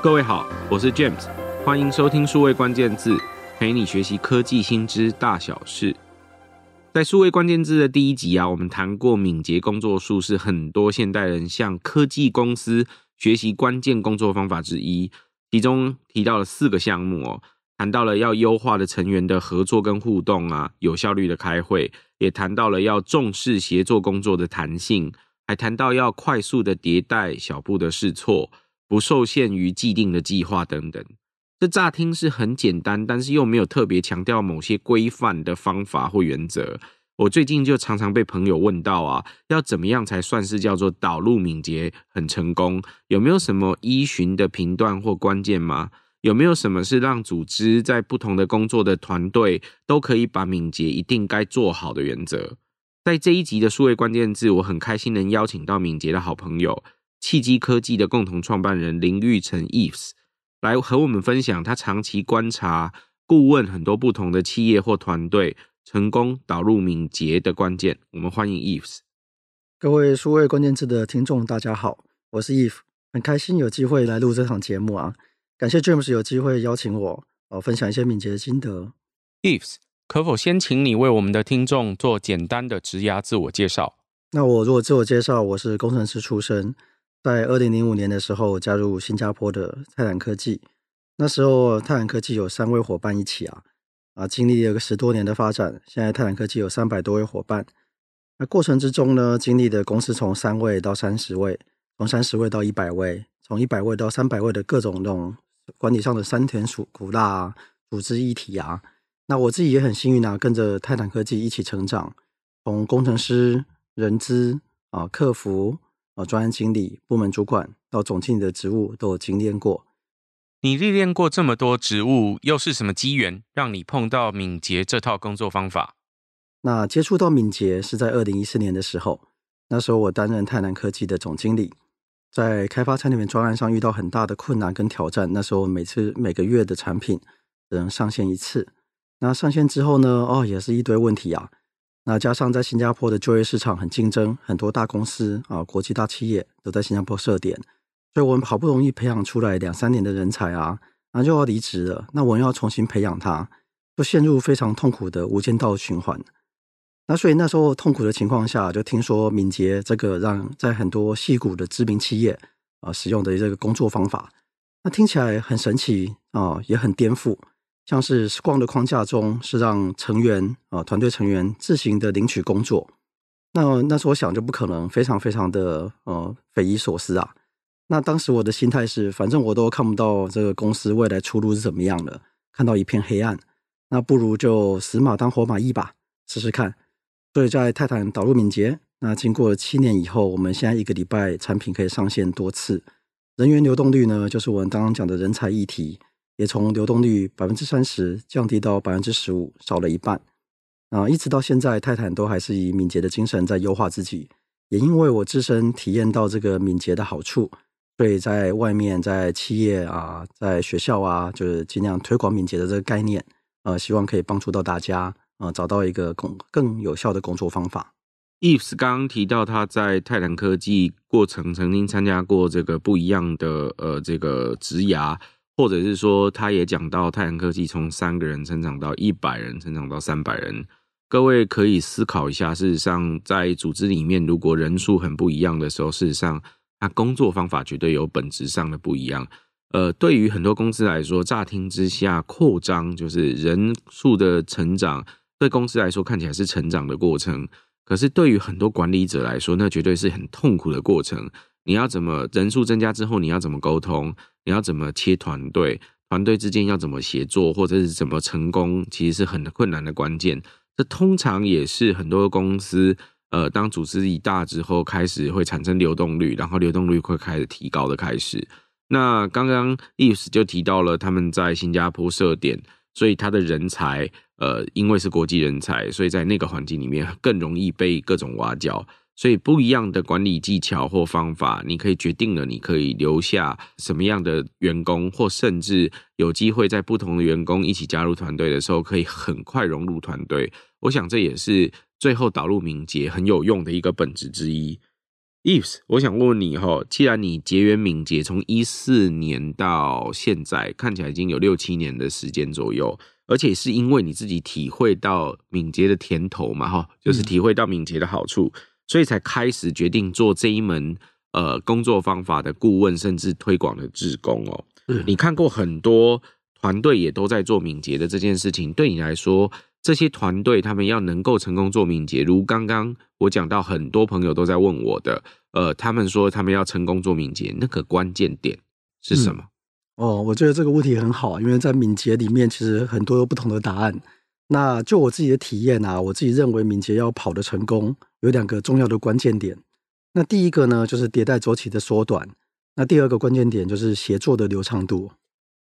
各位好，我是 James，欢迎收听数位关键字，陪你学习科技新知大小事。在数位关键字的第一集啊，我们谈过敏捷工作术是很多现代人向科技公司学习关键工作方法之一，其中提到了四个项目哦，谈到了要优化的成员的合作跟互动啊，有效率的开会，也谈到了要重视协作工作的弹性，还谈到要快速的迭代，小步的试错。不受限于既定的计划等等，这乍听是很简单，但是又没有特别强调某些规范的方法或原则。我最近就常常被朋友问到啊，要怎么样才算是叫做导入敏捷很成功？有没有什么依循的频段或关键吗？有没有什么是让组织在不同的工作的团队都可以把敏捷一定该做好的原则？在这一集的数位关键字，我很开心能邀请到敏捷的好朋友。契机科技的共同创办人林玉成 Eves 来和我们分享他长期观察、顾问很多不同的企业或团队，成功导入敏捷的关键。我们欢迎 Eves。各位数位关键字的听众，大家好，我是 Yves，很开心有机会来录这场节目啊！感谢 James 有机会邀请我，呃，分享一些敏捷的心得。Yves，可否先请你为我们的听众做简单的职涯自我介绍？那我如果自我介绍，我是工程师出身。在二零零五年的时候，加入新加坡的泰坦科技。那时候，泰坦科技有三位伙伴一起啊啊，经历了个十多年的发展。现在，泰坦科技有三百多位伙伴。那过程之中呢，经历的公司从三位到三十位，从三十位到一百位，从一百位到三百位的各种那种管理上的酸甜苦辣啊，组织议题啊。那我自己也很幸运啊，跟着泰坦科技一起成长，从工程师、人资啊、客服。啊，专案经理、部门主管到总经理的职务都有经验过。你历练过这么多职务，又是什么机缘让你碰到敏捷这套工作方法？那接触到敏捷是在二零一四年的时候，那时候我担任泰南科技的总经理，在开发产品专案上遇到很大的困难跟挑战。那时候每次每个月的产品只能上线一次，那上线之后呢，哦，也是一堆问题啊。那加上在新加坡的就业市场很竞争，很多大公司啊，国际大企业都在新加坡设点，所以我们好不容易培养出来两三年的人才啊，然后就要离职了。那我们要重新培养他，就陷入非常痛苦的无间道循环。那所以那时候痛苦的情况下，就听说敏捷这个让在很多矽谷的知名企业啊使用的这个工作方法，那听起来很神奇啊，也很颠覆。像是 Scrum 的框架中，是让成员啊团队成员自行的领取工作。那那时候我想就不可能，非常非常的呃匪夷所思啊。那当时我的心态是，反正我都看不到这个公司未来出路是怎么样的，看到一片黑暗，那不如就死马当活马医吧，试试看。所以在泰坦导入敏捷，那经过了七年以后，我们现在一个礼拜产品可以上线多次，人员流动率呢，就是我们刚刚讲的人才议题。也从流动率百分之三十降低到百分之十五，少了一半。啊，一直到现在，泰坦都还是以敏捷的精神在优化自己。也因为我自身体验到这个敏捷的好处，所以在外面、在企业啊、在学校啊，就是尽量推广敏捷的这个概念。呃，希望可以帮助到大家，呃，找到一个更更有效的工作方法。Eves 刚刚提到他在泰坦科技过程曾经参加过这个不一样的呃这个职涯。或者是说，他也讲到太阳科技从三个人成长到一百人，成长到三百人。各位可以思考一下，事实上，在组织里面，如果人数很不一样的时候，事实上，他工作方法绝对有本质上的不一样。呃，对于很多公司来说，乍听之下，扩张就是人数的成长，对公司来说看起来是成长的过程。可是对于很多管理者来说，那绝对是很痛苦的过程。你要怎么人数增加之后，你要怎么沟通？你要怎么切团队？团队之间要怎么协作，或者是怎么成功？其实是很困难的关键。这通常也是很多公司，呃，当组织一大之后，开始会产生流动率，然后流动率会开始提高的开始。那刚刚 Yves 就提到了他们在新加坡设点，所以他的人才，呃，因为是国际人才，所以在那个环境里面更容易被各种挖角。所以不一样的管理技巧或方法，你可以决定了，你可以留下什么样的员工，或甚至有机会在不同的员工一起加入团队的时候，可以很快融入团队。我想这也是最后导入敏捷很有用的一个本质之一。Eves，我想问问你哈，既然你结缘敏捷从一四年到现在，看起来已经有六七年的时间左右，而且是因为你自己体会到敏捷的甜头嘛，哈，就是体会到敏捷的好处，嗯、所以才开始决定做这一门呃工作方法的顾问，甚至推广的志工哦。嗯、你看过很多团队也都在做敏捷的这件事情，对你来说，这些团队他们要能够成功做敏捷，如刚刚我讲到，很多朋友都在问我的。呃，他们说他们要成功做敏捷，那个关键点是什么？嗯、哦，我觉得这个问题很好，因为在敏捷里面其实很多不同的答案。那就我自己的体验啊，我自己认为敏捷要跑得成功，有两个重要的关键点。那第一个呢，就是迭代周期的缩短；那第二个关键点就是协作的流畅度。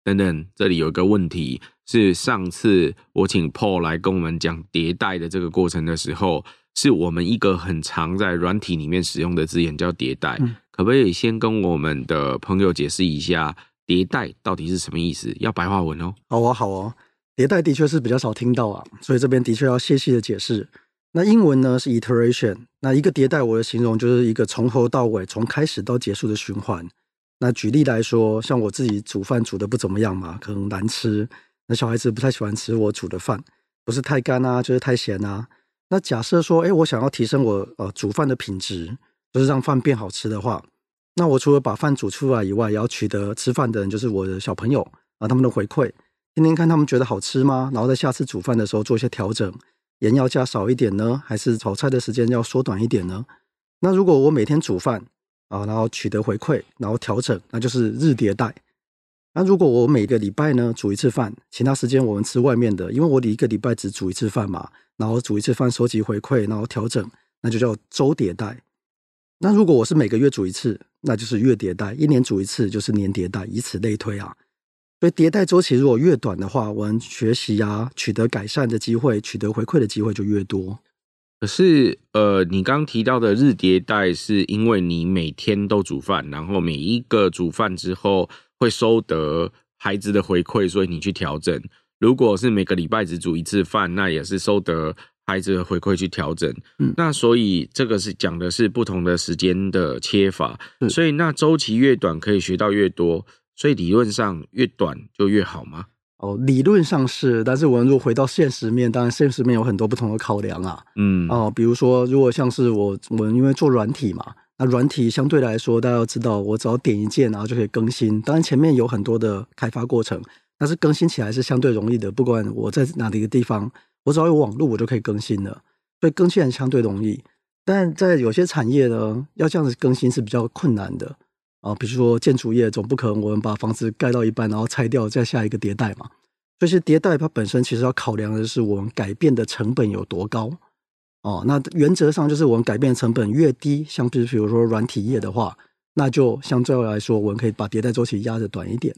等等，这里有一个问题是，上次我请 Paul 来跟我们讲迭代的这个过程的时候。是我们一个很常在软体里面使用的字眼，叫迭代。嗯、可不可以先跟我们的朋友解释一下迭代到底是什么意思？要白话文哦。好哦，好哦。迭代的确是比较少听到啊，所以这边的确要细细的解释。那英文呢是 iteration，那一个迭代，我的形容就是一个从头到尾，从开始到结束的循环。那举例来说，像我自己煮饭煮得不怎么样嘛，可能难吃，那小孩子不太喜欢吃我煮的饭，不是太干啊，就是太咸啊。那假设说，哎，我想要提升我呃煮饭的品质，就是让饭变好吃的话，那我除了把饭煮出来以外，也要取得吃饭的人，就是我的小朋友啊，他们的回馈，听听看他们觉得好吃吗？然后在下次煮饭的时候做一些调整，盐要加少一点呢，还是炒菜的时间要缩短一点呢？那如果我每天煮饭啊，然后取得回馈，然后调整，那就是日迭代。那如果我每个礼拜呢煮一次饭，其他时间我们吃外面的，因为我一个礼拜只煮一次饭嘛。然后煮一次饭，收集回馈，然后调整，那就叫周迭代。那如果我是每个月煮一次，那就是月迭代；一年煮一次就是年迭代，以此类推啊。所以迭代周期如果越短的话，我们学习啊，取得改善的机会，取得回馈的机会就越多。可是，呃，你刚提到的日迭代，是因为你每天都煮饭，然后每一个煮饭之后会收得孩子的回馈，所以你去调整。如果是每个礼拜只煮一次饭，那也是收得孩子的回馈去调整。嗯，那所以这个是讲的是不同的时间的切法。嗯，所以那周期越短，可以学到越多。所以理论上越短就越好吗？哦，理论上是，但是我们如果回到现实面，当然现实面有很多不同的考量啊。嗯，哦，比如说，如果像是我，我们因为做软体嘛，那软体相对来说，大家要知道，我只要点一键，然后就可以更新。当然前面有很多的开发过程。但是更新起来是相对容易的，不管我在哪里一个地方，我只要有网络，我就可以更新了。所以更新还相对容易。但在有些产业呢，要这样子更新是比较困难的啊。比如说建筑业，总不可能我们把房子盖到一半，然后拆掉，再下一个迭代嘛。所以是迭代它本身其实要考量的是我们改变的成本有多高哦。那原则上就是我们改变成本越低，像比如比如说软体业的话，那就相对来说我们可以把迭代周期压得短一点。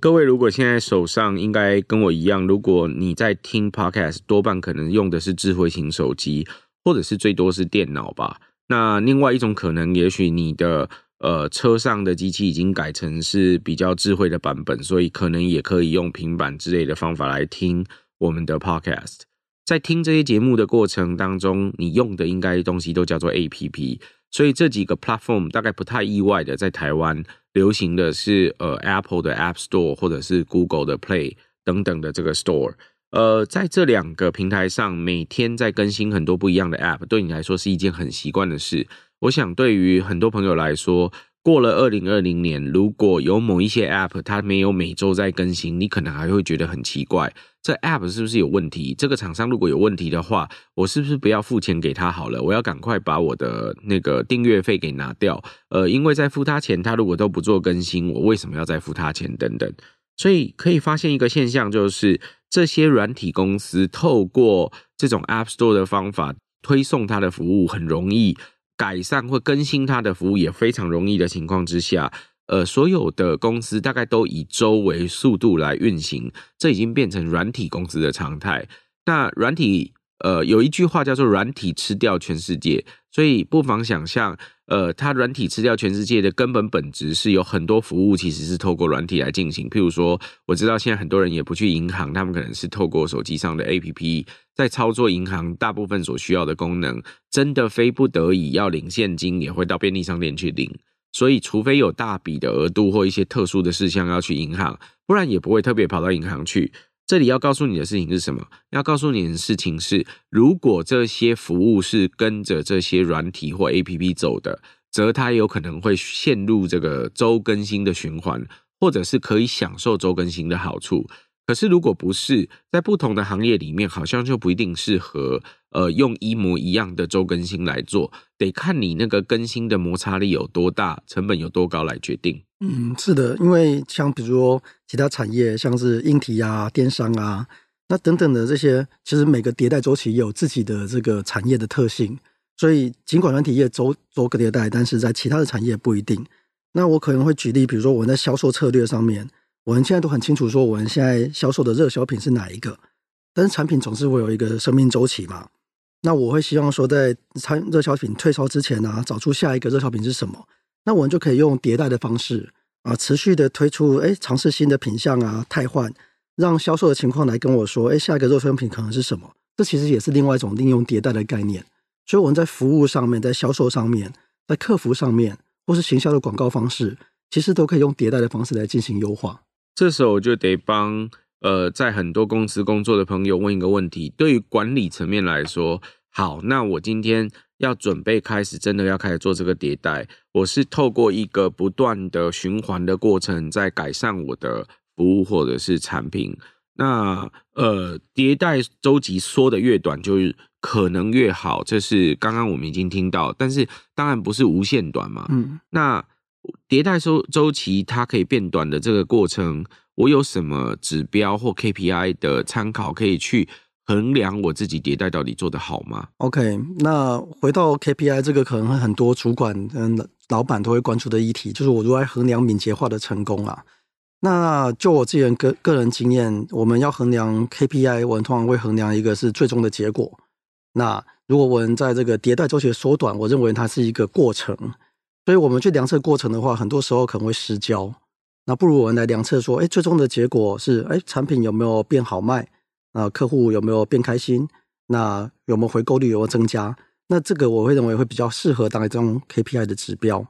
各位，如果现在手上应该跟我一样，如果你在听 Podcast，多半可能用的是智慧型手机，或者是最多是电脑吧。那另外一种可能，也许你的呃车上的机器已经改成是比较智慧的版本，所以可能也可以用平板之类的方法来听我们的 Podcast。在听这些节目的过程当中，你用的应该东西都叫做 APP。所以这几个 platform 大概不太意外的，在台湾流行的是呃 Apple 的 App Store 或者是 Google 的 Play 等等的这个 Store。呃，在这两个平台上，每天在更新很多不一样的 App，对你来说是一件很习惯的事。我想对于很多朋友来说，过了二零二零年，如果有某一些 App 它没有每周在更新，你可能还会觉得很奇怪。这 app 是不是有问题？这个厂商如果有问题的话，我是不是不要付钱给他好了？我要赶快把我的那个订阅费给拿掉。呃，因为在付他钱，他如果都不做更新，我为什么要再付他钱？等等。所以可以发现一个现象，就是这些软体公司透过这种 App Store 的方法推送它的服务很容易，改善或更新它的服务也非常容易的情况之下。呃，所有的公司大概都以周为速度来运行，这已经变成软体公司的常态。那软体呃，有一句话叫做“软体吃掉全世界”，所以不妨想象，呃，它软体吃掉全世界的根本本质是有很多服务其实是透过软体来进行。譬如说，我知道现在很多人也不去银行，他们可能是透过手机上的 APP 在操作银行大部分所需要的功能。真的非不得已要领现金，也会到便利商店去领。所以，除非有大笔的额度或一些特殊的事项要去银行，不然也不会特别跑到银行去。这里要告诉你的事情是什么？要告诉你的事情是，如果这些服务是跟着这些软体或 APP 走的，则它有可能会陷入这个周更新的循环，或者是可以享受周更新的好处。可是，如果不是在不同的行业里面，好像就不一定适合呃用一模一样的周更新来做，得看你那个更新的摩擦力有多大，成本有多高来决定。嗯，是的，因为像比如说其他产业，像是硬体啊、电商啊，那等等的这些，其实每个迭代周期有自己的这个产业的特性。所以尽管软体业周周个迭代，但是在其他的产业不一定。那我可能会举例，比如说我在销售策略上面，我们现在都很清楚说我们现在销售的热销品是哪一个，但是产品总是会有一个生命周期嘛。那我会希望说，在产热销品退烧之前呢、找出下一个热销品是什么。那我们就可以用迭代的方式啊，持续的推出，哎，尝试新的品项啊，汰换，让销售的情况来跟我说，哎，下一个热销品可能是什么？这其实也是另外一种利用迭代的概念。所以我们在服务上面，在销售上面，在客服上面，或是行销的广告方式，其实都可以用迭代的方式来进行优化。这时候我就得帮呃，在很多公司工作的朋友问一个问题：对于管理层面来说，好，那我今天。要准备开始，真的要开始做这个迭代。我是透过一个不断的循环的过程，在改善我的服务或者是产品。那呃，迭代周期缩的越短，就是可能越好。这是刚刚我们已经听到，但是当然不是无限短嘛。嗯，那迭代周周期它可以变短的这个过程，我有什么指标或 KPI 的参考可以去？衡量我自己迭代到底做得好吗？OK，那回到 KPI 这个，可能很多主管嗯老板都会关注的议题，就是我如何衡量敏捷化的成功啊。那就我自己个个人经验，我们要衡量 KPI，我们通常会衡量一个是最终的结果。那如果我们在这个迭代周期缩短，我认为它是一个过程，所以我们去量测过程的话，很多时候可能会失焦。那不如我们来量测说，哎，最终的结果是，哎，产品有没有变好卖？啊，客户有没有变开心？那有没有回购率有没有增加？那这个我会认为会比较适合当一种 KPI 的指标。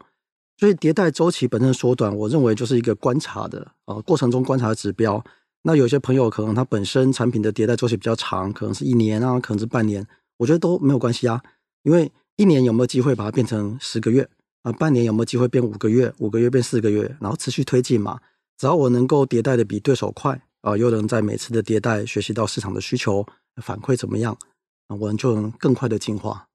所以迭代周期本身缩短，我认为就是一个观察的啊过程中观察的指标。那有些朋友可能他本身产品的迭代周期比较长，可能是一年啊，可能是半年，我觉得都没有关系啊。因为一年有没有机会把它变成十个月啊？半年有没有机会变五个月？五个月变四个月，然后持续推进嘛。只要我能够迭代的比对手快。啊，又能在每次的迭代学习到市场的需求反馈怎么样，啊，我们就能更快的进化。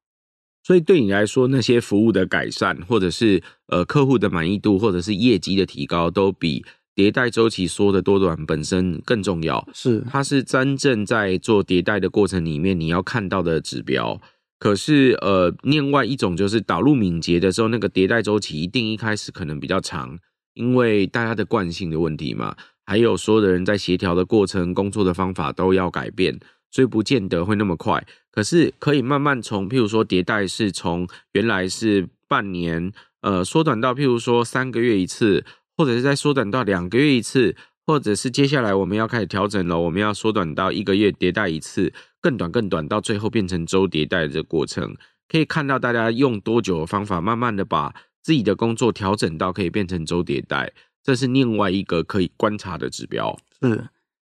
所以对你来说，那些服务的改善，或者是呃客户的满意度，或者是业绩的提高，都比迭代周期缩的多短本身更重要。是，它是真正在做迭代的过程里面你要看到的指标。可是呃，另外一种就是导入敏捷的时候，那个迭代周期一定一开始可能比较长，因为大家的惯性的问题嘛。还有所有的人在协调的过程，工作的方法都要改变，所以不见得会那么快。可是可以慢慢从，譬如说迭代是从原来是半年，呃，缩短到譬如说三个月一次，或者是再缩短到两个月一次，或者是接下来我们要开始调整了，我们要缩短到一个月迭代一次，更短更短，到最后变成周迭代的这个过程，可以看到大家用多久的方法，慢慢的把自己的工作调整到可以变成周迭代。这是另外一个可以观察的指标，是，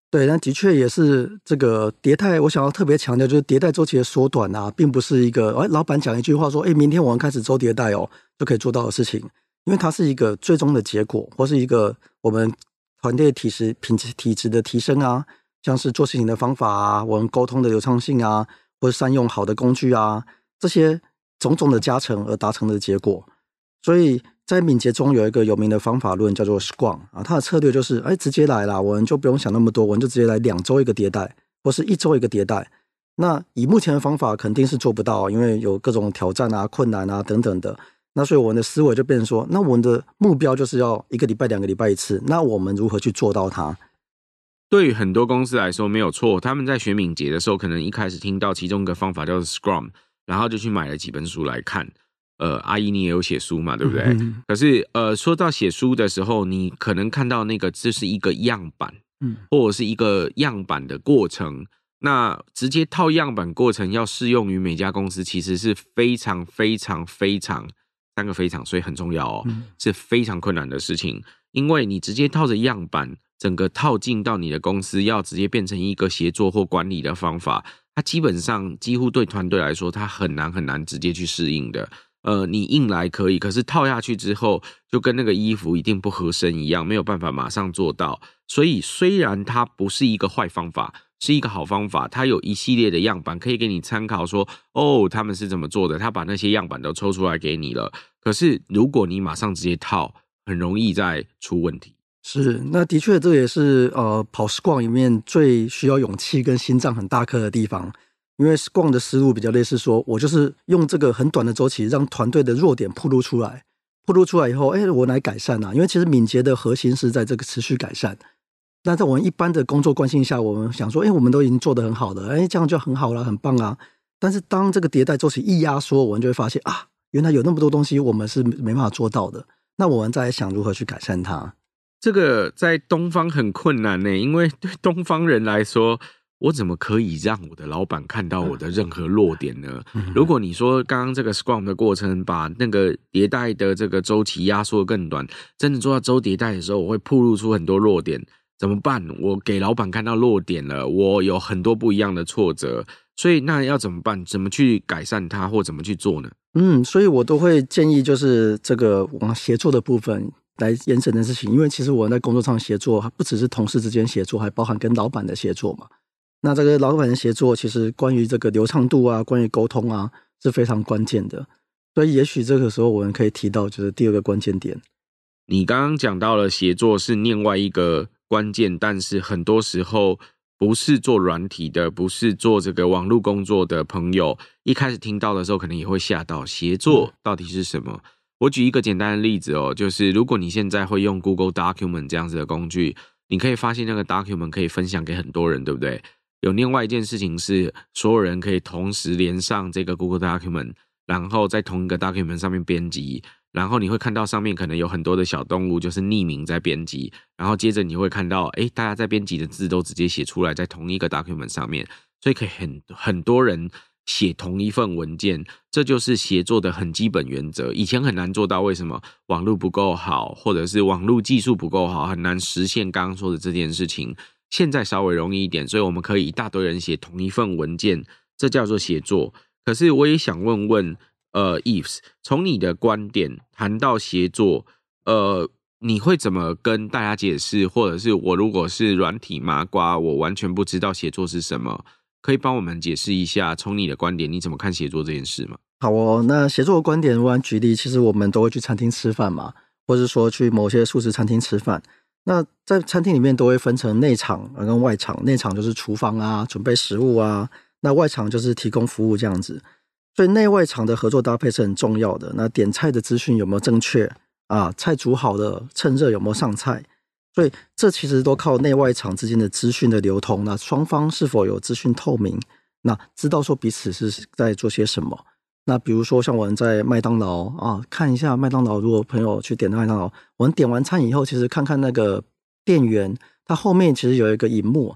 对，但的确也是这个迭代。我想要特别强调，就是迭代周期的缩短啊，并不是一个哎，老板讲一句话说，哎，明天我们开始周迭代哦，就可以做到的事情，因为它是一个最终的结果，或是一个我们团队体质品质体质的提升啊，像是做事情的方法啊，我们沟通的流畅性啊，或者善用好的工具啊，这些种种的加成而达成的结果，所以。在敏捷中有一个有名的方法论，叫做 Scrum 啊，它的策略就是，哎，直接来啦，我们就不用想那么多，我们就直接来两周一个迭代，或是一周一个迭代。那以目前的方法肯定是做不到，因为有各种挑战啊、困难啊等等的。那所以我们的思维就变成说，那我们的目标就是要一个礼拜、两个礼拜一次。那我们如何去做到它？对于很多公司来说没有错，他们在学敏捷的时候，可能一开始听到其中一个方法叫做 Scrum，然后就去买了几本书来看。呃，阿姨你也有写书嘛，对不对？嗯、可是呃，说到写书的时候，你可能看到那个这是一个样板，嗯，或者是一个样板的过程。那直接套样板过程要适用于每家公司，其实是非常非常非常三个非常，所以很重要哦，嗯、是非常困难的事情。因为你直接套着样板，整个套进到你的公司，要直接变成一个协作或管理的方法，它基本上几乎对团队来说，它很难很难直接去适应的。呃，你硬来可以，可是套下去之后，就跟那个衣服一定不合身一样，没有办法马上做到。所以虽然它不是一个坏方法，是一个好方法，它有一系列的样板可以给你参考说，哦，他们是怎么做的，他把那些样板都抽出来给你了。可是如果你马上直接套，很容易再出问题。是，那的确这也是呃跑 Scrum 里面最需要勇气跟心脏很大颗的地方。因为 Scrum 的思路比较类似说，我就是用这个很短的周期，让团队的弱点暴露出来，暴露出来以后，哎，我来改善啊。因为其实敏捷的核心是在这个持续改善。那在我们一般的工作惯性下，我们想说，哎，我们都已经做得很好了，哎，这样就很好了，很棒啊。但是当这个迭代周期一压缩，我们就会发现啊，原来有那么多东西我们是没办法做到的。那我们再想如何去改善它。这个在东方很困难呢，因为对东方人来说。我怎么可以让我的老板看到我的任何弱点呢？如果你说刚刚这个 Scrum 的过程，把那个迭代的这个周期压缩更短，真的做到周迭代的时候，我会暴露出很多弱点，怎么办？我给老板看到弱点了，我有很多不一样的挫折，所以那要怎么办？怎么去改善它，或怎么去做呢？嗯，所以我都会建议，就是这个往协作的部分来延伸的事情，因为其实我在工作上协作，不只是同事之间协作，还包含跟老板的协作嘛。那这个老板的协作，其实关于这个流畅度啊，关于沟通啊，是非常关键的。所以，也许这个时候我们可以提到，就是第二个关键点。你刚刚讲到了协作是另外一个关键，但是很多时候不是做软体的，不是做这个网络工作的朋友，一开始听到的时候，可能也会吓到。协作到底是什么？嗯。我举一个简单的例子哦，就是如果你现在会用 Google Document 这样子的工具，你可以发现那个 Document 可以分享给很多人，对不对？有另外一件事情是，所有人可以同时连上这个 Google Document，然后在同一个 Document 上面编辑，然后你会看到上面可能有很多的小动物，就是匿名在编辑，然后接着你会看到，诶，大家在编辑的字都直接写出来在同一个 Document 上面，所以可以很很多人写同一份文件，这就是协作的很基本原则。以前很难做到，为什么？网络不够好，或者是网络技术不够好，很难实现刚刚说的这件事情。现在稍微容易一点，所以我们可以一大堆人写同一份文件，这叫做协作。可是我也想问问，呃，Eves，从你的观点谈到协作，呃，你会怎么跟大家解释？或者是我如果是软体麻瓜，我完全不知道协作是什么，可以帮我们解释一下？从你的观点，你怎么看协作这件事吗？好哦，那协作的观点，我举例，其实我们都会去餐厅吃饭嘛，或者说去某些素食餐厅吃饭。那在餐厅里面都会分成内场跟外场，内场就是厨房啊，准备食物啊，那外场就是提供服务这样子。所以内外场的合作搭配是很重要的。那点菜的资讯有没有正确啊？菜煮好的趁热有没有上菜？所以这其实都靠内外场之间的资讯的流通。那双方是否有资讯透明？那知道说彼此是在做些什么？那比如说，像我们在麦当劳啊，看一下麦当劳。如果朋友去点的麦当劳，我们点完餐以后，其实看看那个店员，他后面其实有一个荧幕，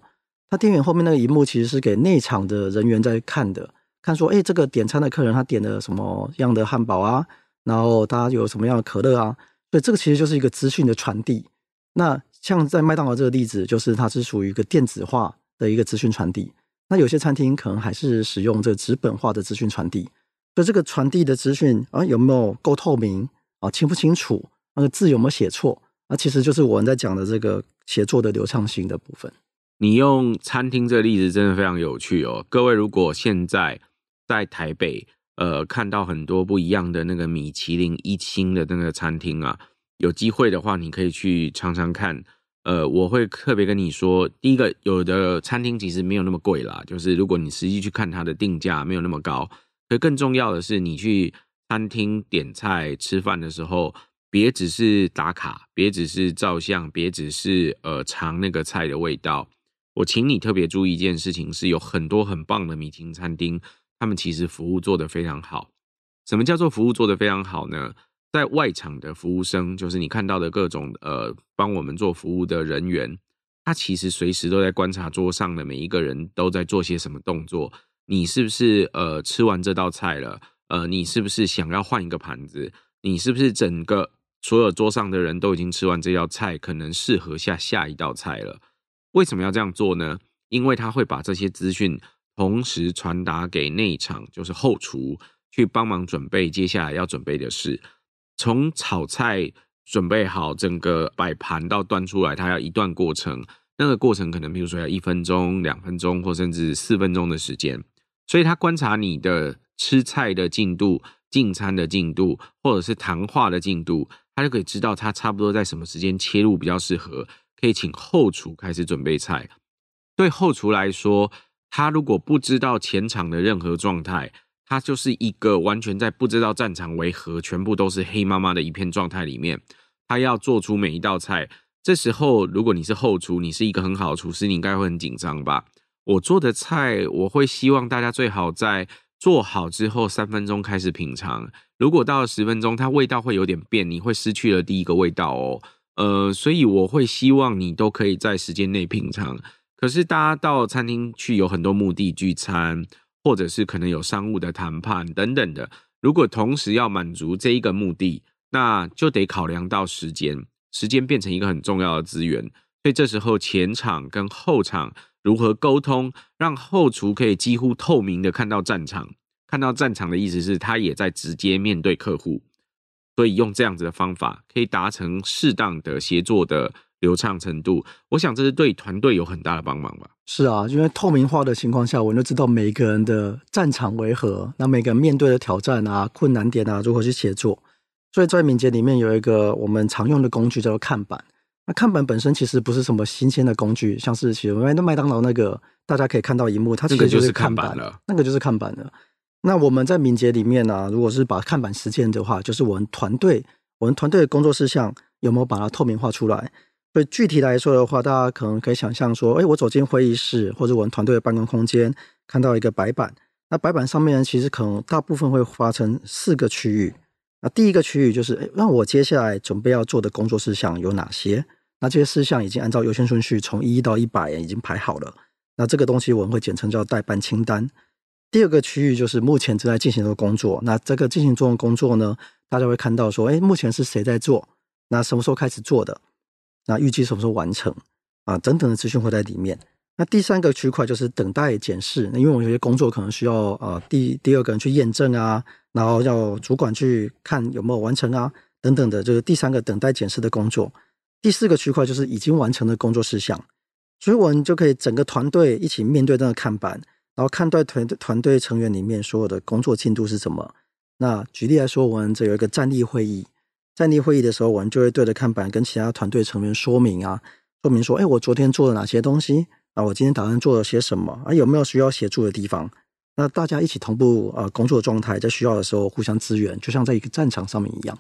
他店员后面那个荧幕其实是给内场的人员在看的，看说，哎，这个点餐的客人他点了什么样的汉堡啊，然后他有什么样的可乐啊，所以这个其实就是一个资讯的传递。那像在麦当劳这个例子，就是它是属于一个电子化的一个资讯传递。那有些餐厅可能还是使用这个纸本化的资讯传递。所以这个传递的资讯啊，有没有够透明啊？清不清楚？那个字有没有写错？那其实就是我们在讲的这个协作的流畅性的部分。你用餐厅这个例子真的非常有趣哦。各位如果现在在台北，呃，看到很多不一样的那个米其林一星的那个餐厅啊，有机会的话，你可以去尝尝看。呃，我会特别跟你说，第一个，有的餐厅其实没有那么贵啦，就是如果你实际去看它的定价，没有那么高。可更重要的是，你去餐厅点菜吃饭的时候，别只是打卡，别只是照相，别只是呃尝那个菜的味道，我请你特别注意一件事情，是有很多很棒的米其林餐厅，他们其实服务做得非常好。什么叫做服务做得非常好呢？在外场的服务生，就是你看到的各种呃帮我们做服务的人员，他其实随时都在观察桌上的每一个人都在做些什么动作。你是不是呃吃完这道菜了？呃，你是不是想要换一个盘子？你是不是整个所有桌上的人都已经吃完这道菜，可能适合下下一道菜了？为什么要这样做呢？因为他会把这些资讯同时传达给内场，就是后厨去帮忙准备接下来要准备的事。从炒菜准备好，整个摆盘到端出来，它要一段过程。那个过程可能比如说要一分钟、两分钟，或甚至四分钟的时间。所以他观察你的吃菜的进度、进餐的进度，或者是谈话的进度，他就可以知道他差不多在什么时间切入比较适合。可以请后厨开始准备菜。对后厨来说，他如果不知道前场的任何状态，他就是一个完全在不知道战场为何，全部都是黑妈妈的一片状态里面。他要做出每一道菜，这时候如果你是后厨，你是一个很好的厨师，你应该会很紧张吧？我做的菜，我会希望大家最好在做好之后三分钟开始品尝。如果到了十分钟，它味道会有点变，你会失去了第一个味道哦。呃，所以我会希望你都可以在时间内品尝。可是大家到餐厅去有很多目的聚餐，或者是可能有商务的谈判等等的。如果同时要满足这一个目的，那就得考量到时间，时间变成一个很重要的资源。所以这时候前场跟后场如何沟通，让后厨可以几乎透明的看到战场。看到战场的意思是他也在直接面对客户。所以用这样子的方法，可以达成适当的协作的流畅程度。我想这是对团队有很大的帮忙吧。是啊，因为透明化的情况下，我们就知道每个人的战场为何，那每个人面对的挑战啊、困难点啊，如何去协作。所以在敏捷里面有一个我们常用的工具叫做看板。那看板本身其实不是什么新鲜的工具，像是其实那麦当劳那个大家可以看到一幕，它其实就是看板了。那个就是看板了。那我们在敏捷里面呢、啊，如果是把看板实践的话，就是我们团队，我们团队的工作事项有没有把它透明化出来？所以具体来说的话，大家可能可以想象说，哎，我走进会议室或者我们团队的办公空间，看到一个白板，那白板上面其实可能大部分会划成四个区域。那第一个区域就是，哎，那我接下来准备要做的工作事项有哪些？那这些事项已经按照优先顺序从一到一百已经排好了。那这个东西我们会简称叫代办清单。第二个区域就是目前正在进行的工作。那这个进行中的工作呢，大家会看到说，哎，目前是谁在做？那什么时候开始做的？那预计什么时候完成？啊，等等的资讯会在里面。那第三个区块就是等待检视。那因为我有些工作可能需要呃第第二个人去验证啊，然后要主管去看有没有完成啊，等等的，就是第三个等待检视的工作。第四个区块就是已经完成的工作事项。所以我们就可以整个团队一起面对那个看板。然后看待团团队成员里面所有的工作进度是什么？那举例来说，我们这有一个站立会议，站立会议的时候，我们就会对着看板跟其他团队成员说明啊，说明说，哎，我昨天做了哪些东西啊？我今天打算做了些什么啊？有没有需要协助的地方？那大家一起同步啊工作状态，在需要的时候互相支援，就像在一个战场上面一样。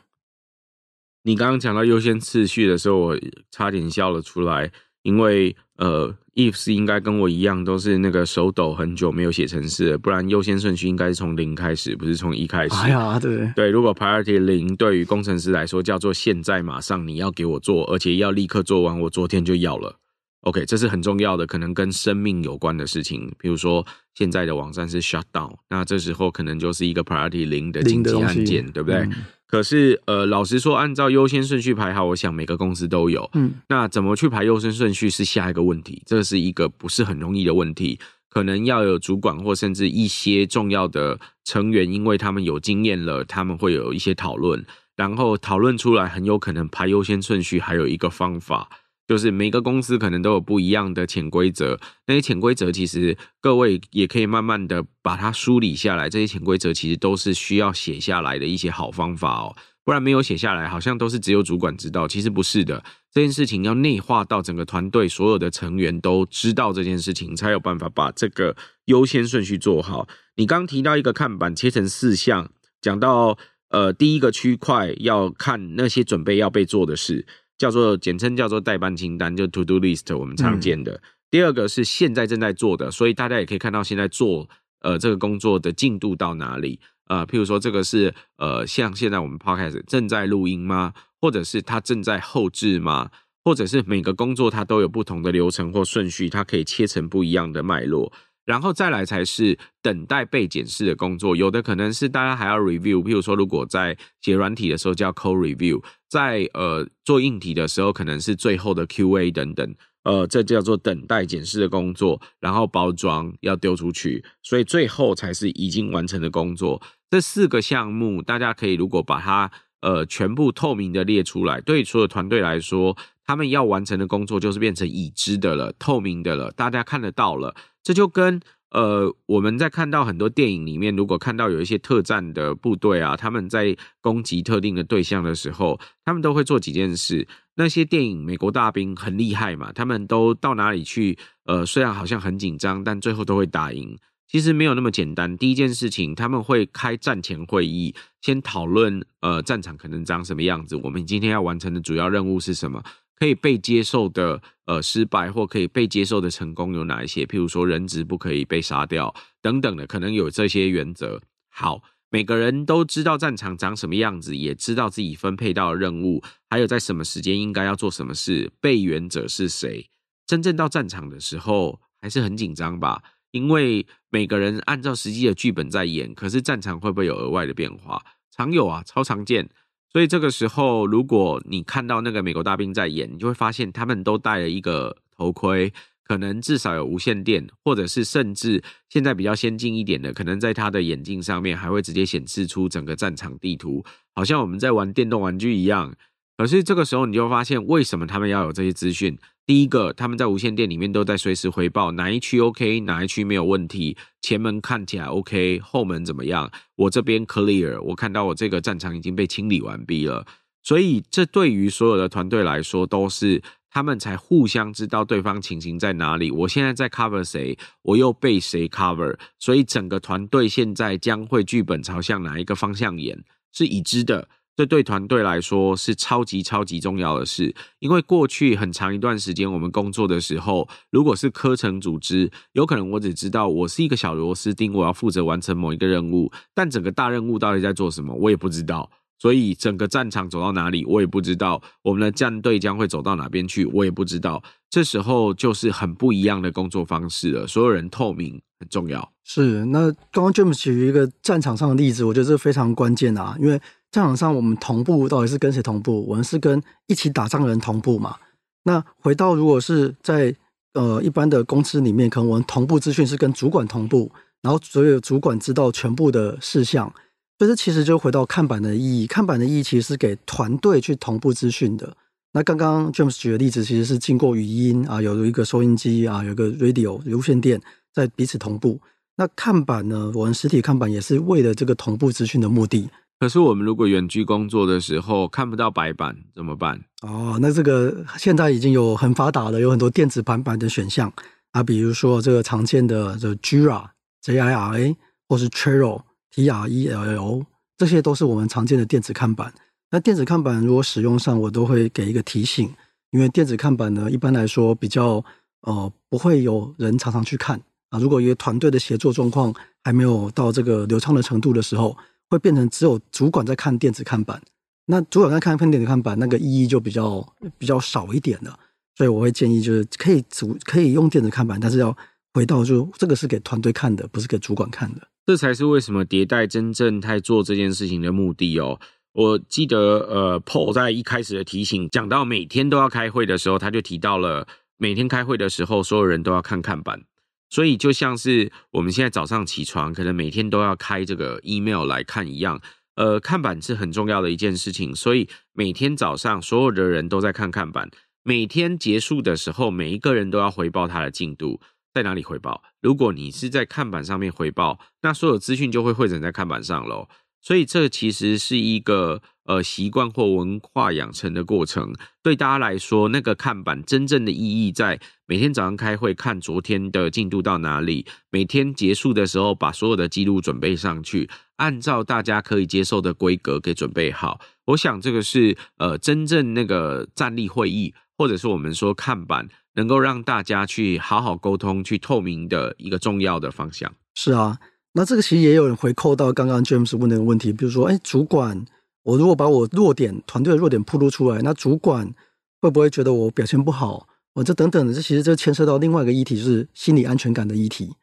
你刚刚讲到优先次序的时候，我差点笑了出来，因为呃。Eve 是应该跟我一样，都是那个手抖很久没有写程式，不然优先顺序应该是从零开始，不是从一开始。哎呀，对对，如果 Priority 零对于工程师来说叫做现在马上你要给我做，而且要立刻做完，我昨天就要了。OK，这是很重要的，可能跟生命有关的事情，比如说现在的网站是 shut down，那这时候可能就是一个 Priority 零的紧急案件，对不对？嗯可是，呃，老实说，按照优先顺序排好，我想每个公司都有。嗯，那怎么去排优先顺序是下一个问题，这是一个不是很容易的问题，可能要有主管或甚至一些重要的成员，因为他们有经验了，他们会有一些讨论，然后讨论出来，很有可能排优先顺序还有一个方法。就是每个公司可能都有不一样的潜规则，那些潜规则其实各位也可以慢慢的把它梳理下来。这些潜规则其实都是需要写下来的一些好方法哦，不然没有写下来，好像都是只有主管知道。其实不是的，这件事情要内化到整个团队所有的成员都知道这件事情，才有办法把这个优先顺序做好。你刚提到一个看板切成四项，讲到呃第一个区块要看那些准备要被做的事。叫做简称叫做代办清单，就 to do list，我们常见的。嗯、第二个是现在正在做的，所以大家也可以看到现在做呃这个工作的进度到哪里。呃，譬如说这个是呃像现在我们 Podcast 正在录音吗？或者是它正在后置吗？或者是每个工作它都有不同的流程或顺序，它可以切成不一样的脉络。然后再来才是等待被检视的工作，有的可能是大家还要 review，譬如说如果在写软体的时候叫 co review，在呃做硬体的时候可能是最后的 QA 等等，呃，这叫做等待检视的工作，然后包装要丢出去，所以最后才是已经完成的工作。这四个项目大家可以如果把它呃全部透明的列出来，对所有团队来说，他们要完成的工作就是变成已知的了，透明的了，大家看得到了。这就跟呃，我们在看到很多电影里面，如果看到有一些特战的部队啊，他们在攻击特定的对象的时候，他们都会做几件事。那些电影美国大兵很厉害嘛，他们都到哪里去？呃，虽然好像很紧张，但最后都会打赢。其实没有那么简单。第一件事情，他们会开战前会议，先讨论呃战场可能长什么样子，我们今天要完成的主要任务是什么。可以被接受的呃失败，或可以被接受的成功有哪一些？譬如说人质不可以被杀掉等等的，可能有这些原则。好，每个人都知道战场长什么样子，也知道自己分配到的任务，还有在什么时间应该要做什么事，备援者是谁。真正到战场的时候，还是很紧张吧？因为每个人按照实际的剧本在演，可是战场会不会有额外的变化？常有啊，超常见。所以这个时候，如果你看到那个美国大兵在演，你就会发现他们都戴了一个头盔，可能至少有无线电，或者是甚至现在比较先进一点的，可能在他的眼镜上面还会直接显示出整个战场地图，好像我们在玩电动玩具一样。可是这个时候，你就发现为什么他们要有这些资讯？第一个，他们在无线电里面都在随时回报哪一区 OK，哪一区没有问题，前门看起来 OK，后门怎么样？我这边 clear，我看到我这个战场已经被清理完毕了。所以，这对于所有的团队来说，都是他们才互相知道对方情形在哪里。我现在在 cover 谁，我又被谁 cover，所以整个团队现在将会剧本朝向哪一个方向演，是已知的。这对团队来说是超级超级重要的事，因为过去很长一段时间，我们工作的时候，如果是科层组织，有可能我只知道我是一个小螺丝钉，我要负责完成某一个任务，但整个大任务到底在做什么，我也不知道。所以整个战场走到哪里，我也不知道；我们的战队将会走到哪边去，我也不知道。这时候就是很不一样的工作方式了，所有人透明很重要。是，那刚刚 James 举一个战场上的例子，我觉得这非常关键啊，因为。战场上，我们同步到底是跟谁同步？我们是跟一起打仗的人同步嘛？那回到如果是在呃一般的公司里面，可能我们同步资讯是跟主管同步，然后所有主管知道全部的事项。所以这其实就回到看板的意义，看板的意义其实是给团队去同步资讯的。那刚刚 James 举的例子，其实是经过语音啊，有一个收音机啊，有个 radio 无线电在彼此同步。那看板呢，我们实体看板也是为了这个同步资讯的目的。可是我们如果远距工作的时候看不到白板怎么办？哦，那这个现在已经有很发达了，有很多电子版板的选项啊，比如说这个常见的这 Jira J I R A 或是 Trello T R E L L，这些都是我们常见的电子看板。那电子看板如果使用上，我都会给一个提醒，因为电子看板呢，一般来说比较呃不会有人常常去看啊。如果一个团队的协作状况还没有到这个流畅的程度的时候。会变成只有主管在看电子看板，那主管在看看电子看板，那个意义就比较比较少一点了。所以我会建议，就是可以主可以用电子看板，但是要回到就这个是给团队看的，不是给主管看的。这才是为什么迭代真正在做这件事情的目的哦。我记得呃，Paul 在一开始的提醒讲到每天都要开会的时候，他就提到了每天开会的时候，所有人都要看看板。所以就像是我们现在早上起床，可能每天都要开这个 email 来看一样，呃，看板是很重要的一件事情。所以每天早上所有的人都在看看板，每天结束的时候，每一个人都要回报他的进度，在哪里回报？如果你是在看板上面回报，那所有资讯就会汇整在看板上喽。所以这其实是一个呃习惯或文化养成的过程。对大家来说，那个看板真正的意义在每天早上开会看昨天的进度到哪里，每天结束的时候把所有的记录准备上去，按照大家可以接受的规格给准备好。我想这个是呃真正那个站立会议，或者是我们说看板，能够让大家去好好沟通、去透明的一个重要的方向。是啊。那这个其实也有人回扣到刚刚 James 问的问题，比如说，哎，主管，我如果把我弱点、团队的弱点暴露出来，那主管会不会觉得我表现不好？我这等等的，这其实就牵涉到另外一个议题，就是心理安全感的议题。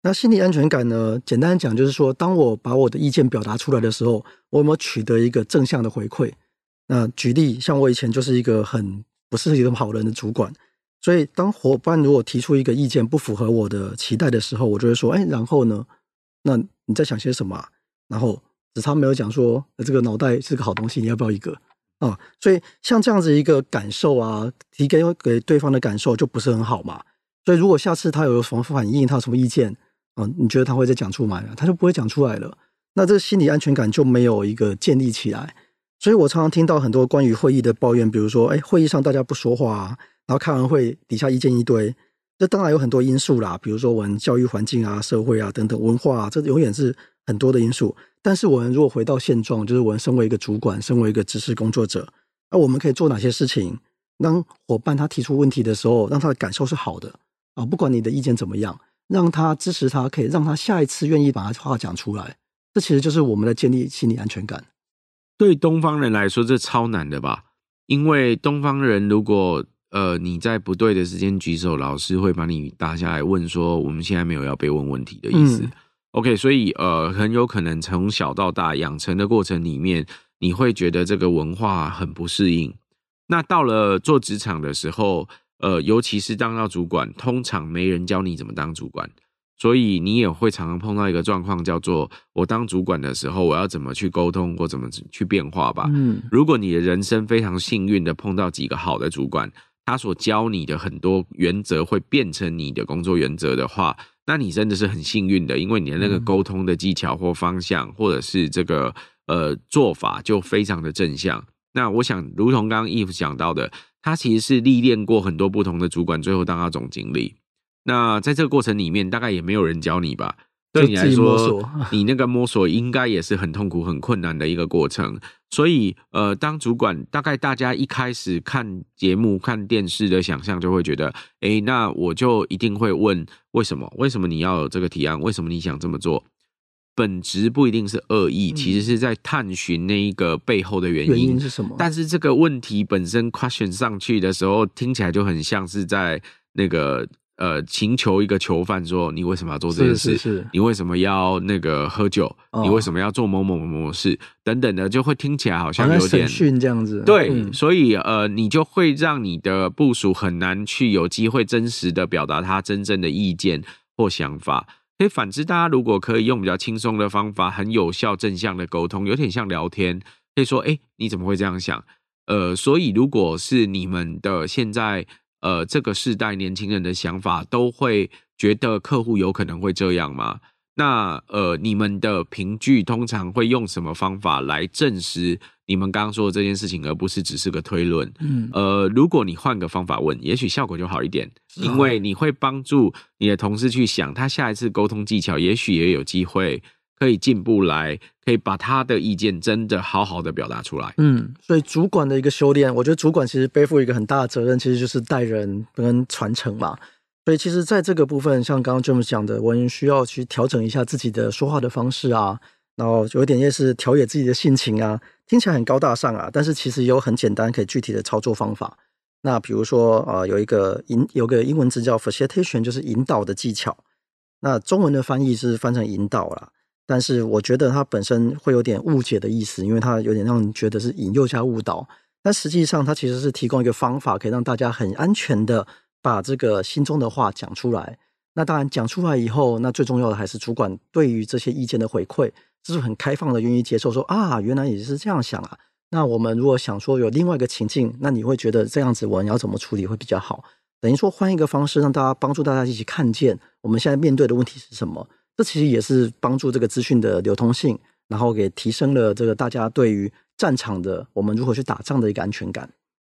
那心理安全感呢，简单讲就是说，当我把我的意见表达出来的时候，我有没有取得一个正向的回馈？那举例，像我以前就是一个很不是一个好人的主管，所以当伙伴如果提出一个意见不符合我的期待的时候，我就会说，哎，然后呢？那你在想些什么啊？然后只差没有讲说，这个脑袋是个好东西，你要不要一个啊？所以像这样子一个感受啊，提给给对方的感受就不是很好嘛。所以如果下次他有什么反应，他有什么意见啊，你觉得他会再讲出来？他就不会讲出来了。那这个心理安全感就没有一个建立起来。所以我常常听到很多关于会议的抱怨，比如说，哎，会议上大家不说话啊，然后开完会底下意见一堆。这当然有很多因素啦，比如说我们教育环境啊、社会啊等等文化啊，这永远是很多的因素。但是我们如果回到现状，就是我们身为一个主管，身为一个知识工作者，那我们可以做哪些事情？当伙伴他提出问题的时候，让他的感受是好的啊，不管你的意见怎么样，让他支持他，可以让他下一次愿意把他话讲出来。这其实就是我们的建立心理安全感。对东方人来说，这超难的吧？因为东方人如果呃，你在不对的时间举手，老师会把你打下来问说：“我们现在没有要被问问题的意思。嗯” OK，所以呃，很有可能从小到大养成的过程里面，你会觉得这个文化很不适应。那到了做职场的时候，呃，尤其是当到主管，通常没人教你怎么当主管，所以你也会常常碰到一个状况，叫做我当主管的时候，我要怎么去沟通或怎么去变化吧。嗯，如果你的人生非常幸运的碰到几个好的主管。他所教你的很多原则会变成你的工作原则的话，那你真的是很幸运的，因为你的那个沟通的技巧或方向，或者是这个呃做法就非常的正向。那我想，如同刚刚 Eve 讲到的，他其实是历练过很多不同的主管，最后当他总经理。那在这个过程里面，大概也没有人教你吧？对你来说，你那个摸索应该也是很痛苦、很困难的一个过程。所以，呃，当主管，大概大家一开始看节目、看电视的想象，就会觉得，哎，那我就一定会问为什么？为什么你要有这个提案？为什么你想这么做？本质不一定是恶意，其实是在探寻那一个背后的原因。原因是什么？但是这个问题本身 question 上去的时候，听起来就很像是在那个。呃，请求一个囚犯说：“你为什么要做这件事？是是是，你为什么要那个喝酒？哦、你为什么要做某某某某事？等等的，就会听起来好像有点训这样子。对，嗯、所以呃，你就会让你的部署很难去有机会真实的表达他真正的意见或想法。所以反之，大家如果可以用比较轻松的方法，很有效正向的沟通，有点像聊天，可以说：哎，你怎么会这样想？呃，所以如果是你们的现在。呃，这个世代年轻人的想法都会觉得客户有可能会这样吗？那呃，你们的凭据通常会用什么方法来证实你们刚刚说的这件事情，而不是只是个推论？嗯，呃，如果你换个方法问，也许效果就好一点，因为你会帮助你的同事去想，他下一次沟通技巧，也许也有机会。可以进步来，可以把他的意见真的好好的表达出来。嗯，所以主管的一个修炼，我觉得主管其实背负一个很大的责任，其实就是带人跟传承嘛。所以其实在这个部分，像刚刚 jim 讲的，我们需要去调整一下自己的说话的方式啊，然后有一点也是调节自己的性情啊，听起来很高大上啊，但是其实有很简单可以具体的操作方法。那比如说啊、呃，有一个引有个英文字叫 facilitation，就是引导的技巧。那中文的翻译是翻成引导啦。但是我觉得它本身会有点误解的意思，因为它有点让你觉得是引诱加误导。但实际上，它其实是提供一个方法，可以让大家很安全的把这个心中的话讲出来。那当然讲出来以后，那最重要的还是主管对于这些意见的回馈，就是很开放的愿意接受说，啊，原来也是这样想啊。那我们如果想说有另外一个情境，那你会觉得这样子我要怎么处理会比较好？等于说换一个方式，让大家帮助大家一起看见我们现在面对的问题是什么。这其实也是帮助这个资讯的流通性，然后给提升了这个大家对于战场的我们如何去打仗的一个安全感。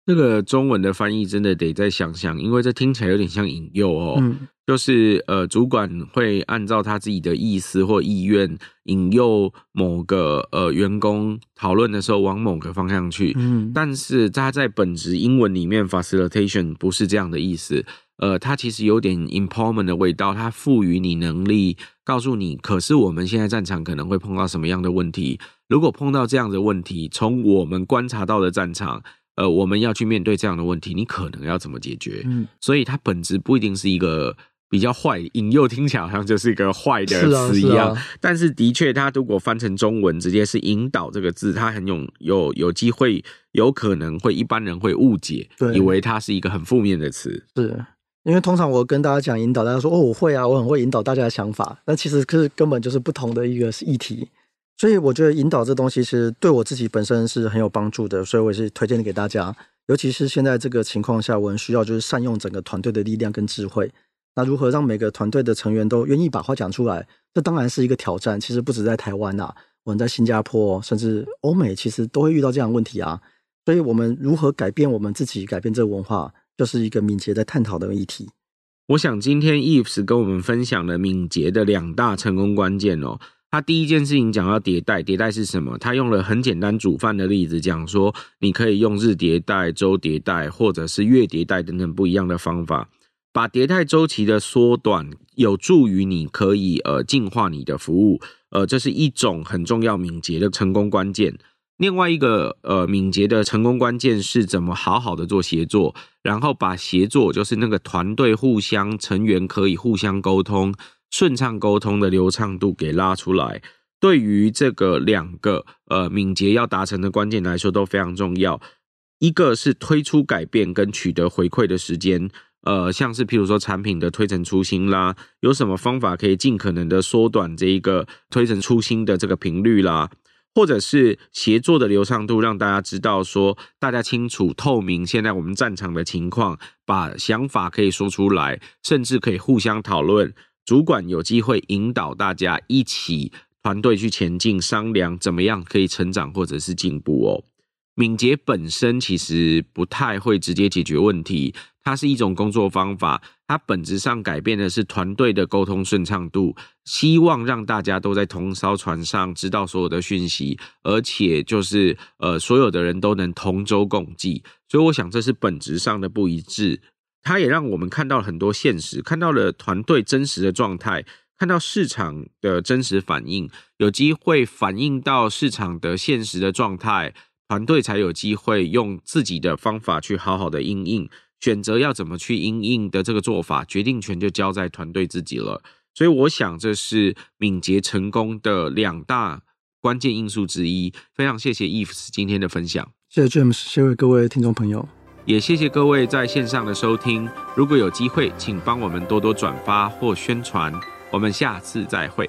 这个中文的翻译真的得再想想，因为这听起来有点像引诱哦。嗯，就是呃，主管会按照他自己的意思或意愿引诱某个呃员工讨论的时候往某个方向去。嗯，但是他在本质英文里面 facilitation 不是这样的意思。呃，它其实有点 empowerment 的味道，它赋予你能力，告诉你，可是我们现在战场可能会碰到什么样的问题？如果碰到这样的问题，从我们观察到的战场。呃，我们要去面对这样的问题，你可能要怎么解决？嗯，所以它本质不一定是一个比较坏，引诱听起来好像就是一个坏的词一样。是啊，是啊。但是的确，它如果翻成中文，直接是引导这个字，它很有有有机会，有可能会一般人会误解，以为它是一个很负面的词。是因为通常我跟大家讲引导，大家说哦，我会啊，我很会引导大家的想法，但其实是根本就是不同的一个议题。所以我觉得引导这东西是对我自己本身是很有帮助的，所以我也是推荐给大家。尤其是现在这个情况下，我们需要就是善用整个团队的力量跟智慧。那如何让每个团队的成员都愿意把话讲出来？这当然是一个挑战。其实不止在台湾呐，我们在新加坡甚至欧美，其实都会遇到这样的问题啊。所以，我们如何改变我们自己，改变这个文化，就是一个敏捷在探讨的议题。我想今天 Eves 跟我们分享了敏捷的两大成功关键哦。他第一件事情讲到迭代，迭代是什么？他用了很简单煮饭的例子讲说，你可以用日迭代、周迭代，或者是月迭代等等不一样的方法，把迭代周期的缩短，有助于你可以呃进化你的服务，呃，这是一种很重要敏捷的成功关键。另外一个呃敏捷的成功关键是怎么好好的做协作，然后把协作就是那个团队互相成员可以互相沟通。顺畅沟通的流畅度给拉出来，对于这个两个呃敏捷要达成的关键来说都非常重要。一个是推出改变跟取得回馈的时间，呃，像是譬如说产品的推陈出新啦，有什么方法可以尽可能的缩短这一个推陈出新的这个频率啦，或者是协作的流畅度，让大家知道说大家清楚透明现在我们战场的情况，把想法可以说出来，甚至可以互相讨论。主管有机会引导大家一起团队去前进，商量怎么样可以成长或者是进步哦。敏捷本身其实不太会直接解决问题，它是一种工作方法，它本质上改变的是团队的沟通顺畅度，希望让大家都在同艘船上，知道所有的讯息，而且就是呃所有的人都能同舟共济。所以我想这是本质上的不一致。它也让我们看到了很多现实，看到了团队真实的状态，看到市场的真实反应，有机会反映到市场的现实的状态，团队才有机会用自己的方法去好好的应应，选择要怎么去应应的这个做法，决定权就交在团队自己了。所以，我想这是敏捷成功的两大关键因素之一。非常谢谢 Eves 今天的分享，谢谢 James，谢谢各位听众朋友。也谢谢各位在线上的收听。如果有机会，请帮我们多多转发或宣传。我们下次再会。